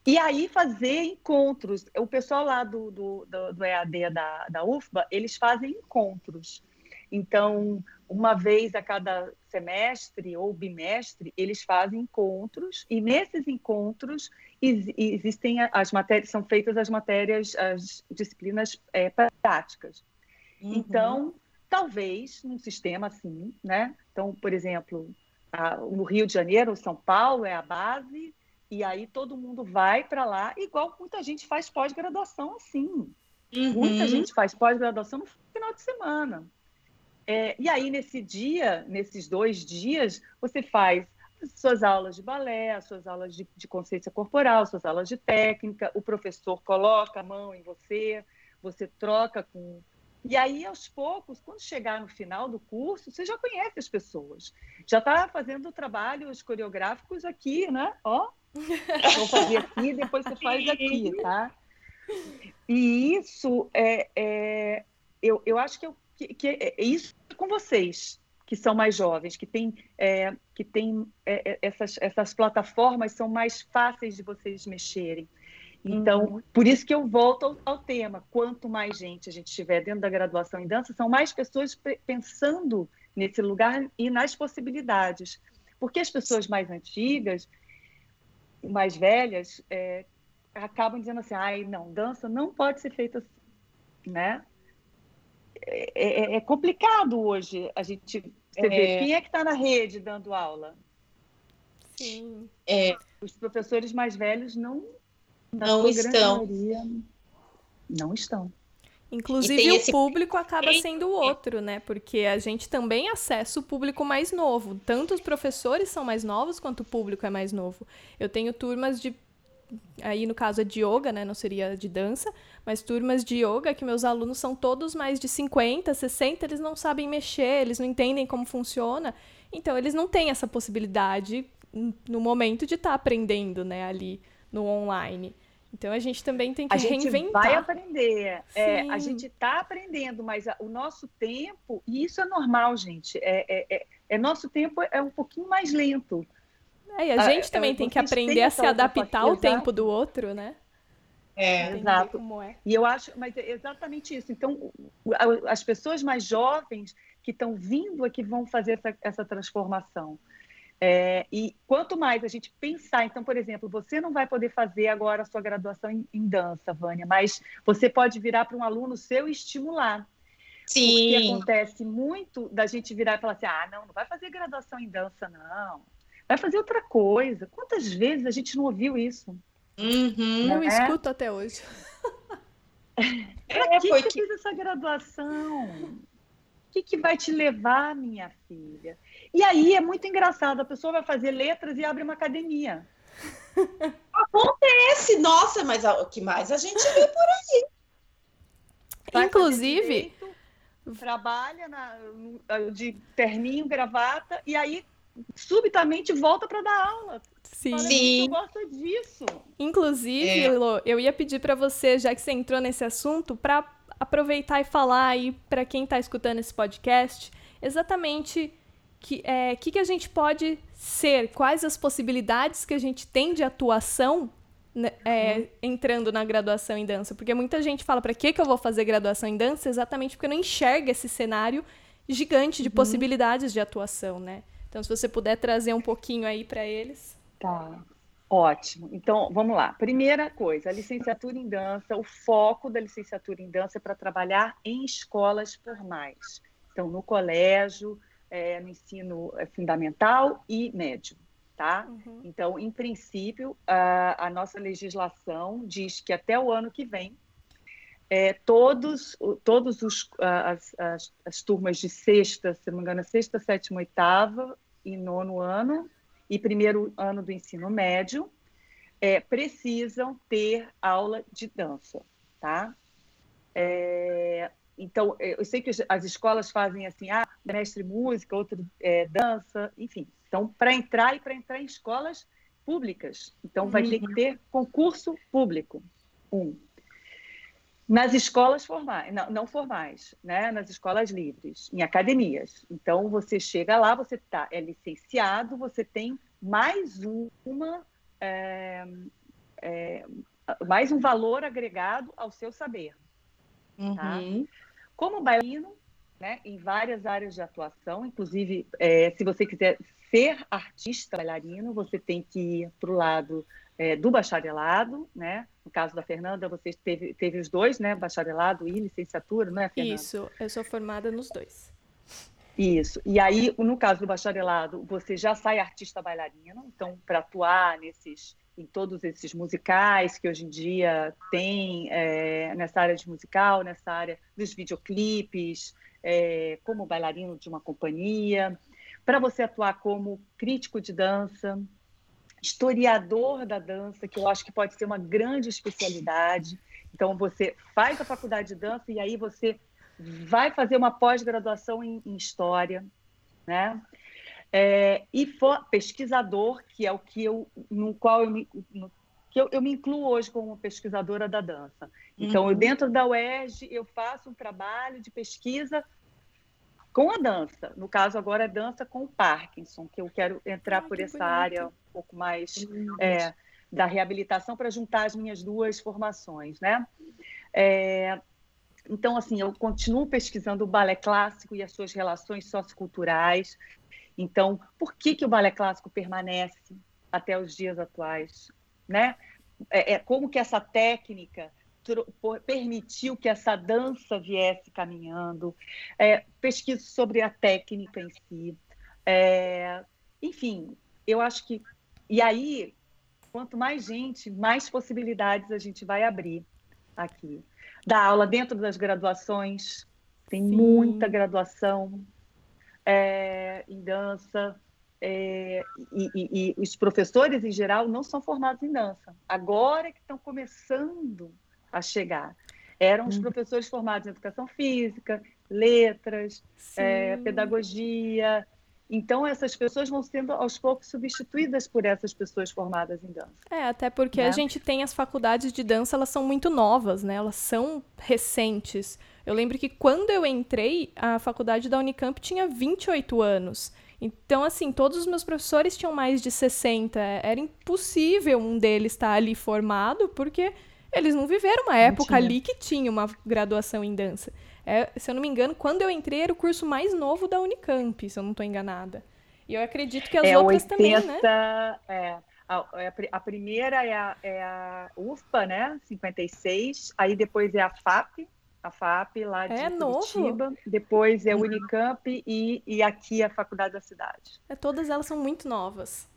E aí fazer encontros. O pessoal lá do, do, do, do EAD da, da UFBA, eles fazem encontros. Então, uma vez a cada semestre ou bimestre, eles fazem encontros e nesses encontros existem as matérias, são feitas as matérias, as disciplinas é, práticas. Uhum. Então, talvez num sistema assim, né? Então, por exemplo, a, no Rio de Janeiro, São Paulo é a base e aí todo mundo vai para lá, igual muita gente faz pós-graduação assim. Uhum. Muita gente faz pós-graduação no final final de semana. É, e aí, nesse dia, nesses dois dias, você faz suas aulas de balé, suas aulas de, de consciência corporal, suas aulas de técnica, o professor coloca a mão em você, você troca com. E aí, aos poucos, quando chegar no final do curso, você já conhece as pessoas. Já está fazendo trabalhos coreográficos aqui, né? Ó, vou fazer aqui, depois você faz aqui, tá? E isso é, é eu, eu acho que, eu, que, que é isso com vocês que são mais jovens, que têm é, que tem, é, é, essas, essas plataformas são mais fáceis de vocês mexerem. Então, uhum. por isso que eu volto ao, ao, tema. Quanto mais gente a gente tiver dentro da graduação em dança, são mais pessoas pensando nesse lugar e nas possibilidades. Porque as pessoas mais antigas, mais velhas, é, acabam dizendo assim: ai, não, dança não pode ser feita assim, né? É, é, é complicado hoje a gente você vê, quem é que está na rede dando aula? Sim. É. Os professores mais velhos não, não estão. não estão. Inclusive, o esse... público acaba sendo o outro, né? Porque a gente também acessa o público mais novo. Tanto os professores são mais novos, quanto o público é mais novo. Eu tenho turmas de. Aí, no caso, é de yoga, né? Não seria de dança. Mas turmas de yoga que meus alunos são todos mais de 50, 60, eles não sabem mexer, eles não entendem como funciona. Então, eles não têm essa possibilidade no momento de estar tá aprendendo, né? Ali no online. Então a gente também tem que a reinventar. A gente vai aprender. É, a gente está aprendendo, mas o nosso tempo, e isso é normal, gente, é, é, é, é nosso tempo é um pouquinho mais lento. É, e a gente ah, também tem que aprender a se adaptar ao tempo do outro, né? É, exato. É. E eu acho, mas é exatamente isso. Então, as pessoas mais jovens que estão vindo é que vão fazer essa, essa transformação. É, e quanto mais a gente pensar, então, por exemplo, você não vai poder fazer agora a sua graduação em, em dança, Vânia, mas você pode virar para um aluno seu e estimular. Sim. Porque acontece muito da gente virar e falar assim: ah, não, não vai fazer graduação em dança, não. Vai fazer outra coisa. Quantas vezes a gente não ouviu isso? Uhum, não eu é? escuto até hoje. Para é, que você fez essa graduação? O que, que vai te levar, minha filha? E aí é muito engraçado, a pessoa vai fazer letras e abre uma academia. Acontece, nossa, mas o que mais a gente vê por aí? Vai Inclusive, direito, trabalha na, de terninho, gravata, e aí subitamente volta para dar aula. Sim. Fala, Sim. gosta disso. Inclusive, é. eu ia pedir para você, já que você entrou nesse assunto, para aproveitar e falar aí para quem está escutando esse podcast, exatamente que é, que, que a gente pode ser, quais as possibilidades que a gente tem de atuação né, é, uhum. entrando na graduação em dança. Porque muita gente fala, para que, que eu vou fazer graduação em dança? Exatamente porque não enxerga esse cenário gigante de uhum. possibilidades de atuação, né? Então, se você puder trazer um pouquinho aí para eles. Tá. Ótimo. Então, vamos lá. Primeira coisa, a licenciatura em dança, o foco da licenciatura em dança é para trabalhar em escolas formais. Então, no colégio, é, no ensino é, fundamental e médio, tá? Uhum. Então, em princípio, a, a, nossa legislação diz que até o ano que vem, é, todos, todos os, as, as, as turmas de sexta, se não me engano, sexta, sétima, oitava e nono ano, e primeiro ano do ensino médio, é, precisam ter aula de dança, tá? É, então, eu sei que as escolas fazem assim, ah, mestre música, outro é, dança, enfim. Então, para entrar e para entrar em escolas públicas. Então, vai uhum. ter que uhum. ter concurso público. Um. Nas escolas formais, não, não, formais, né? nas escolas livres, em academias. Então, você chega lá, você tá, é licenciado, você tem mais uma. É, é, mais um valor agregado ao seu saber. Tá? Uhum. Como bailarino, né, em várias áreas de atuação, inclusive, é, se você quiser ser artista bailarino, você tem que ir para o lado é, do bacharelado, né? No caso da Fernanda, você teve, teve os dois, né? Bacharelado e licenciatura, não é, Fernanda? Isso, eu sou formada nos dois. Isso. E aí, no caso do bacharelado, você já sai artista bailarino, então, para atuar nesses, em todos esses musicais que hoje em dia tem é, nessa área de musical, nessa área dos videoclipes, é, como bailarino de uma companhia, para você atuar como crítico de dança, historiador da dança, que eu acho que pode ser uma grande especialidade. Então, você faz a faculdade de dança e aí você vai fazer uma pós-graduação em, em, História, né? É, e for pesquisador, que é o que eu, no qual eu me, no, que eu, eu, me incluo hoje como pesquisadora da dança. Então, uhum. eu, dentro da UERJ, eu faço um trabalho de pesquisa com a dança. No caso, agora é dança com o Parkinson, que eu quero entrar Ai, por essa bonito. área um pouco mais é, da reabilitação para juntar as minhas duas formações, né? É, então, assim, eu continuo pesquisando o balé clássico e as suas relações socioculturais. Então, por que, que o balé clássico permanece até os dias atuais? Né? É, é como que essa técnica permitiu que essa dança viesse caminhando, é, pesquiso sobre a técnica em si. É, enfim, eu acho que. E aí, quanto mais gente, mais possibilidades a gente vai abrir aqui. Da aula dentro das graduações, tem Sim. muita graduação é, em dança. É, e, e, e, os professores, em geral, não são formados em dança. Agora que estão começando a chegar. Eram os hum. professores formados em educação física, letras, é, pedagogia. Então, essas pessoas vão sendo aos poucos substituídas por essas pessoas formadas em dança. É, até porque né? a gente tem as faculdades de dança, elas são muito novas, né? Elas são recentes. Eu lembro que quando eu entrei, a faculdade da Unicamp tinha 28 anos. Então, assim, todos os meus professores tinham mais de 60. Era impossível um deles estar ali formado, porque eles não viveram uma época ali que tinha uma graduação em dança. É, se eu não me engano, quando eu entrei era o curso mais novo da Unicamp, se eu não estou enganada. E eu acredito que as é, outras 80, também, né? É, a, é a, primeira é a, é a UFPA, né? 56. Aí depois é a FAP, a FAP lá de é Curitiba. Novo. Depois é o Unicamp e, e aqui a Faculdade da Cidade. É, todas elas são muito novas.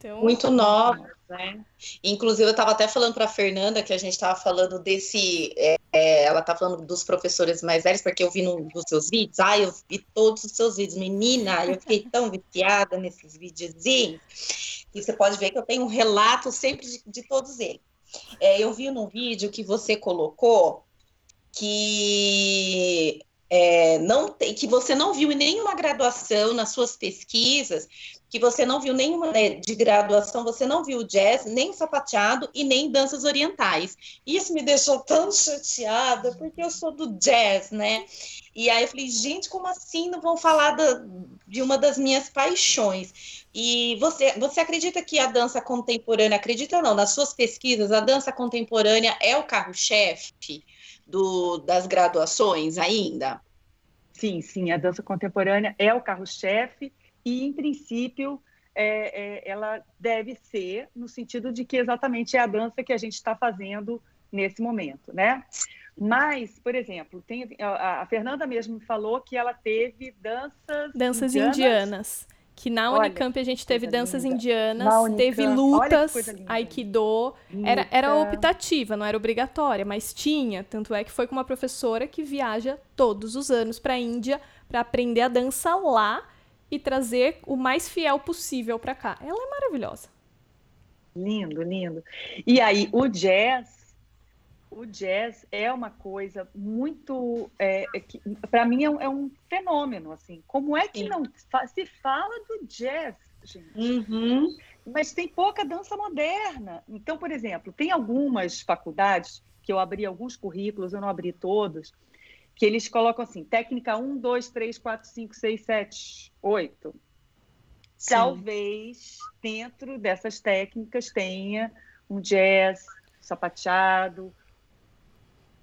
Então, muito novas, né? Inclusive, eu estava até falando para a Fernanda que a gente estava falando desse. É, é, ela está falando dos professores mais velhos, porque eu vi no, nos seus vídeos. Ah, eu vi todos os seus vídeos, menina, eu fiquei tão viciada nesses videozinhos. E você pode ver que eu tenho um relato sempre de, de todos eles. É, eu vi num vídeo que você colocou que é, não tem, que você não viu em nenhuma graduação nas suas pesquisas que você não viu nenhuma né, de graduação, você não viu jazz, nem sapateado e nem danças orientais. Isso me deixou tão chateada, porque eu sou do jazz, né? E aí eu falei, gente, como assim não vão falar da, de uma das minhas paixões? E você, você acredita que a dança contemporânea, acredita não, nas suas pesquisas, a dança contemporânea é o carro-chefe das graduações ainda? Sim, sim, a dança contemporânea é o carro-chefe e, em princípio, é, é, ela deve ser no sentido de que exatamente é a dança que a gente está fazendo nesse momento, né? Mas, por exemplo, tem, a, a, Fernanda mesmo falou que ela teve danças danças indianas, indianas que na Olha, Unicamp a gente teve danças linda. indianas, teve lutas, aikido, era, era optativa, não era obrigatória, mas tinha, tanto é que foi com uma professora que viaja todos os anos para a Índia para aprender a dança lá e trazer o mais fiel possível para cá. Ela é maravilhosa. Lindo, lindo. E aí, o jazz, o jazz é uma coisa muito, é, é para mim é um, é um, fenômeno, assim. Como é que Sim. não se fala do jazz, gente? Uhum. Mas tem pouca dança moderna. Então, por exemplo, tem algumas faculdades que eu abri alguns currículos, eu não abri todos, que eles colocam assim, técnica 1, 2, 3, 4, 5, 6, 7, 8. Sim. Talvez dentro dessas técnicas tenha um jazz, sapateado,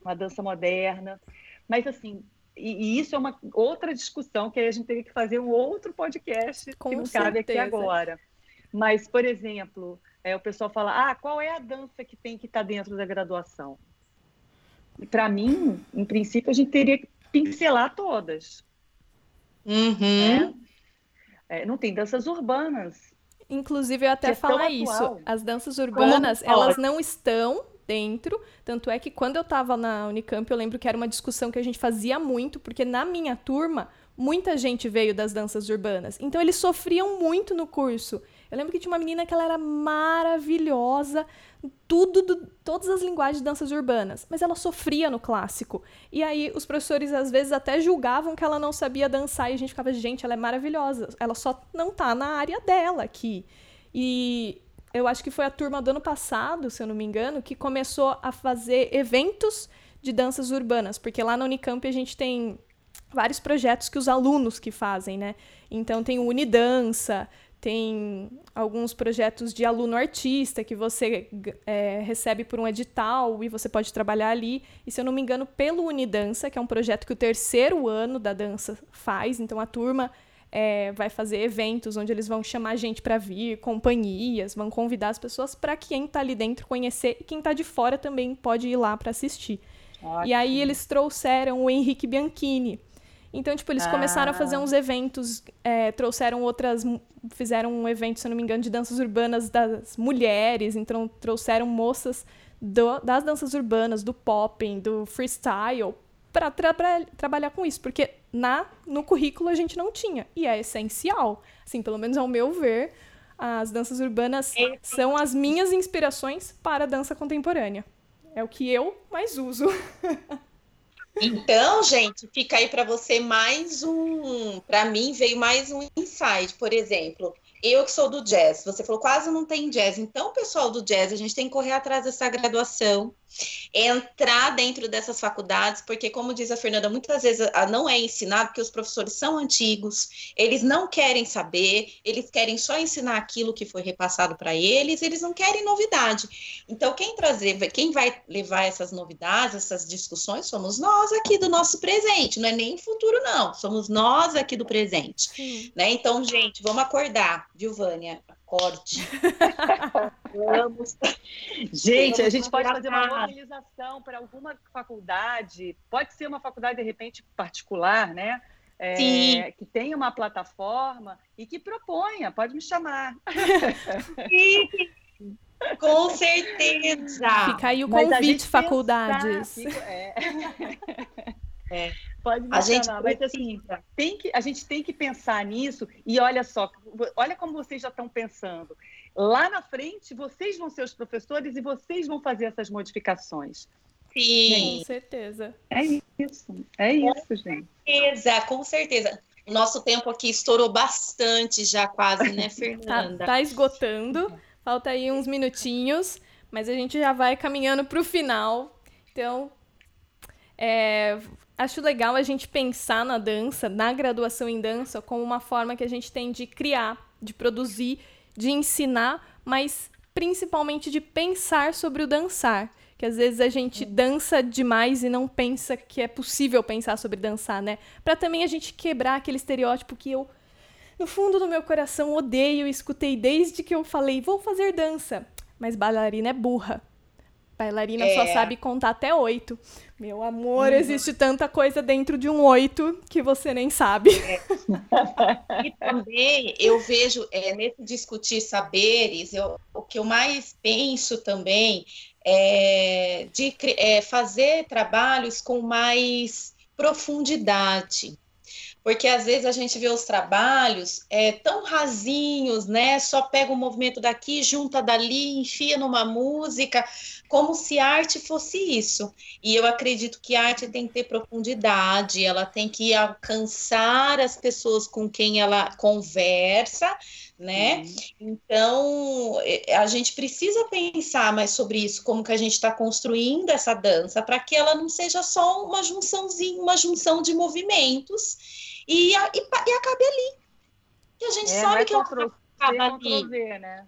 uma dança moderna. Mas assim, e, e, isso é uma outra discussão que a gente teria que fazer um outro podcast Com que não certeza. cabe aqui agora. Mas, por exemplo, é, o pessoal fala: ah, qual é a dança que tem que estar tá dentro da graduação? Para mim, em princípio, a gente teria que pincelar todas. Uhum. Né? É, não tem danças urbanas. Inclusive, eu até é falar isso. As danças urbanas, elas não estão dentro. Tanto é que quando eu estava na Unicamp, eu lembro que era uma discussão que a gente fazia muito, porque na minha turma, muita gente veio das danças urbanas. Então, eles sofriam muito no curso. Eu lembro que tinha uma menina que ela era maravilhosa, tudo, do, todas as linguagens de danças urbanas, mas ela sofria no clássico. E aí os professores às vezes até julgavam que ela não sabia dançar e a gente ficava, gente, ela é maravilhosa, ela só não tá na área dela aqui. E eu acho que foi a turma do ano passado, se eu não me engano, que começou a fazer eventos de danças urbanas, porque lá na Unicamp a gente tem vários projetos que os alunos que fazem, né? Então tem o Unidança, tem alguns projetos de aluno artista que você é, recebe por um edital e você pode trabalhar ali. E se eu não me engano, pelo Unidança, que é um projeto que o terceiro ano da dança faz. Então a turma é, vai fazer eventos onde eles vão chamar gente para vir, companhias, vão convidar as pessoas para quem está ali dentro conhecer e quem está de fora também pode ir lá para assistir. Ótimo. E aí eles trouxeram o Henrique Bianchini, então, tipo, eles ah. começaram a fazer ah. uns eventos, é, trouxeram outras. Fizeram um evento, se eu não me engano, de danças urbanas das mulheres. Então, trouxeram moças do, das danças urbanas, do popping, do freestyle, para tra trabalhar com isso. Porque na, no currículo a gente não tinha. E é essencial. Assim, pelo menos ao meu ver, as danças urbanas são as minhas inspirações para a dança contemporânea. É o que eu mais uso. Então, gente, fica aí para você mais um. Para mim, veio mais um insight. Por exemplo, eu que sou do jazz, você falou quase não tem jazz. Então, pessoal do jazz, a gente tem que correr atrás dessa graduação, entrar dentro dessas faculdades, porque, como diz a Fernanda, muitas vezes não é ensinado porque os professores são antigos, eles não querem saber, eles querem só ensinar aquilo que foi repassado para eles, eles não querem novidade. Então, quem trazer, quem vai levar essas novidades, essas discussões, somos nós aqui do nosso presente, não é nem futuro, não, somos nós aqui do presente. Né? Então, gente, vamos acordar, viu, Vânia? Acorde. Vamos. Gente, a gente pode fazer uma mobilização para alguma faculdade, pode ser uma faculdade, de repente, particular, né? É, que tenha uma plataforma e que proponha, pode me chamar. Sim, com certeza. Fica aí o convite, faculdades. Pensar, é. É. Pode me a gente mas assim, tem que, a gente tem que pensar nisso e olha só, olha como vocês já estão pensando. Lá na frente, vocês vão ser os professores e vocês vão fazer essas modificações. Sim, com certeza. É isso, é isso, gente. Com certeza, com certeza. O nosso tempo aqui estourou bastante já quase, né, Fernanda? tá, tá esgotando. Falta aí uns minutinhos, mas a gente já vai caminhando para o final. Então, é, acho legal a gente pensar na dança, na graduação em dança, como uma forma que a gente tem de criar, de produzir, de ensinar, mas principalmente de pensar sobre o dançar. Que às vezes a gente dança demais e não pensa que é possível pensar sobre dançar, né? Para também a gente quebrar aquele estereótipo que eu, no fundo do meu coração, odeio e escutei desde que eu falei, vou fazer dança. Mas bailarina é burra. Bailarina é. só sabe contar até oito. Meu amor, uhum. existe tanta coisa dentro de um oito que você nem sabe. É. E também eu vejo, é, nesse discutir saberes, eu, o que eu mais penso também é de é, fazer trabalhos com mais profundidade porque às vezes a gente vê os trabalhos é, tão rasinhos, né? Só pega o um movimento daqui, junta dali, enfia numa música, como se arte fosse isso. E eu acredito que a arte tem que ter profundidade, ela tem que alcançar as pessoas com quem ela conversa, né? Uhum. Então, é, a gente precisa pensar mais sobre isso, como que a gente está construindo essa dança, para que ela não seja só uma junçãozinha, uma junção de movimentos e, e, e acabe ali. E a gente é, sabe que ela acaba ali. Ver, né?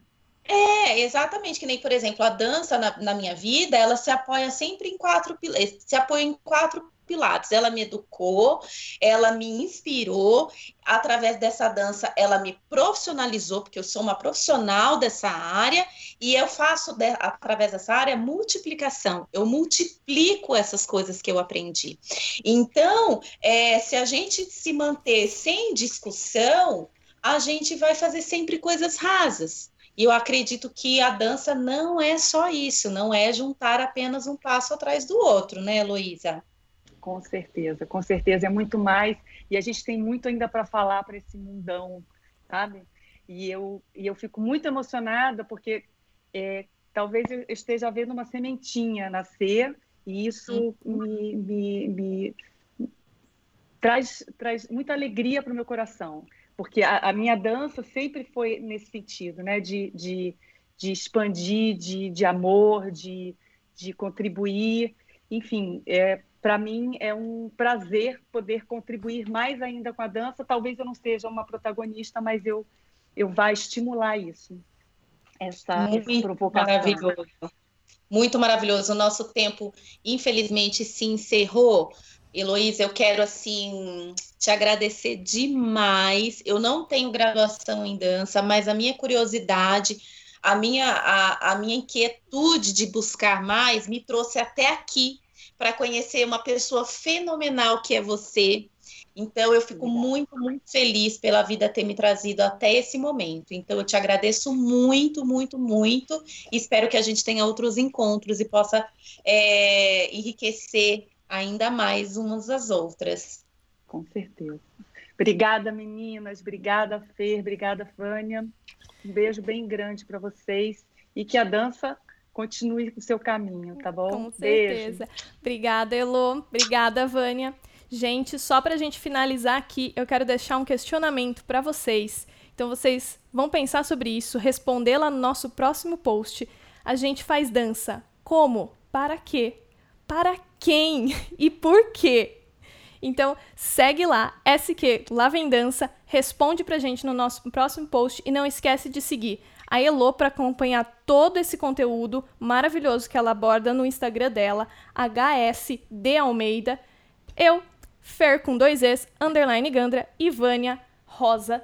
É, exatamente, que nem, por exemplo, a dança na, na minha vida, ela se apoia sempre em quatro se apoia em quatro pilates. Ela me educou, ela me inspirou, através dessa dança ela me profissionalizou, porque eu sou uma profissional dessa área e eu faço de, através dessa área multiplicação. Eu multiplico essas coisas que eu aprendi. Então, é, se a gente se manter sem discussão, a gente vai fazer sempre coisas rasas. E eu acredito que a dança não é só isso, não é juntar apenas um passo atrás do outro, né, Heloísa? Com certeza, com certeza, é muito mais. E a gente tem muito ainda para falar para esse mundão, sabe? E eu, e eu fico muito emocionada porque é, talvez eu esteja vendo uma sementinha nascer e isso me, me, me traz, traz muita alegria para o meu coração, porque a, a, minha dança sempre foi nesse sentido, né? De, de, de expandir, de, de amor, de, de contribuir. Enfim, é, para mim é um prazer poder contribuir mais ainda com a dança. Talvez eu não seja uma protagonista, mas eu, eu vá estimular isso, essa, Muito provocação. Maravilhoso. Muito maravilhoso. O nosso tempo, infelizmente, se encerrou. Heloísa, eu quero assim te agradecer demais. Eu não tenho graduação em dança, mas a minha curiosidade, a minha, a, a minha inquietude de buscar mais me trouxe até aqui para conhecer uma pessoa fenomenal que é você. Então, eu fico muito, muito feliz pela vida ter me trazido até esse momento. Então, eu te agradeço muito, muito, muito. Espero que a gente tenha outros encontros e possa é, enriquecer ainda mais umas às outras. Com certeza. Obrigada, meninas. Obrigada, Fer. Obrigada, Vânia. Um beijo bem grande para vocês e que a dança continue o seu caminho, tá bom? Com certeza. Beijo. Obrigada, Elo. Obrigada, Vânia. Gente, só para a gente finalizar aqui, eu quero deixar um questionamento para vocês. Então, vocês vão pensar sobre isso, responder lá no nosso próximo post. A gente faz dança. Como? Para quê? Para quem? E por quê? Então, segue lá, SQ Lá Vem Dança, responde pra gente no nosso próximo post e não esquece de seguir a Elo para acompanhar todo esse conteúdo maravilhoso que ela aborda no Instagram dela, HSD Almeida. Eu, Fer com dois Es, underline Gandra e Vânia Rosa,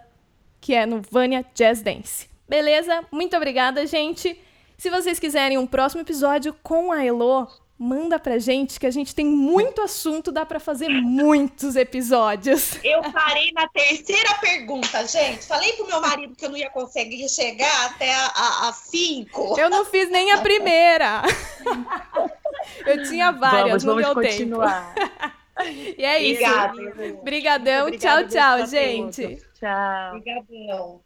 que é no Vânia Jazz Dance. Beleza? Muito obrigada, gente. Se vocês quiserem um próximo episódio com a Elo, manda pra gente que a gente tem muito assunto, dá para fazer muitos episódios. Eu parei na terceira pergunta, gente. Falei pro meu marido que eu não ia conseguir chegar até a, a, a cinco. Eu não fiz nem a primeira. eu tinha várias vamos, no vamos meu continuar. tempo. E é isso. Obrigadão. Tchau, tchau, gente. Tchau. Obrigadão.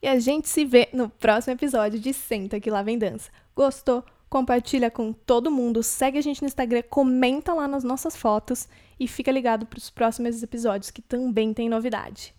E a gente se vê no próximo episódio de Senta que lá vem dança. Gostou? Compartilha com todo mundo, segue a gente no Instagram, comenta lá nas nossas fotos e fica ligado para os próximos episódios que também tem novidade.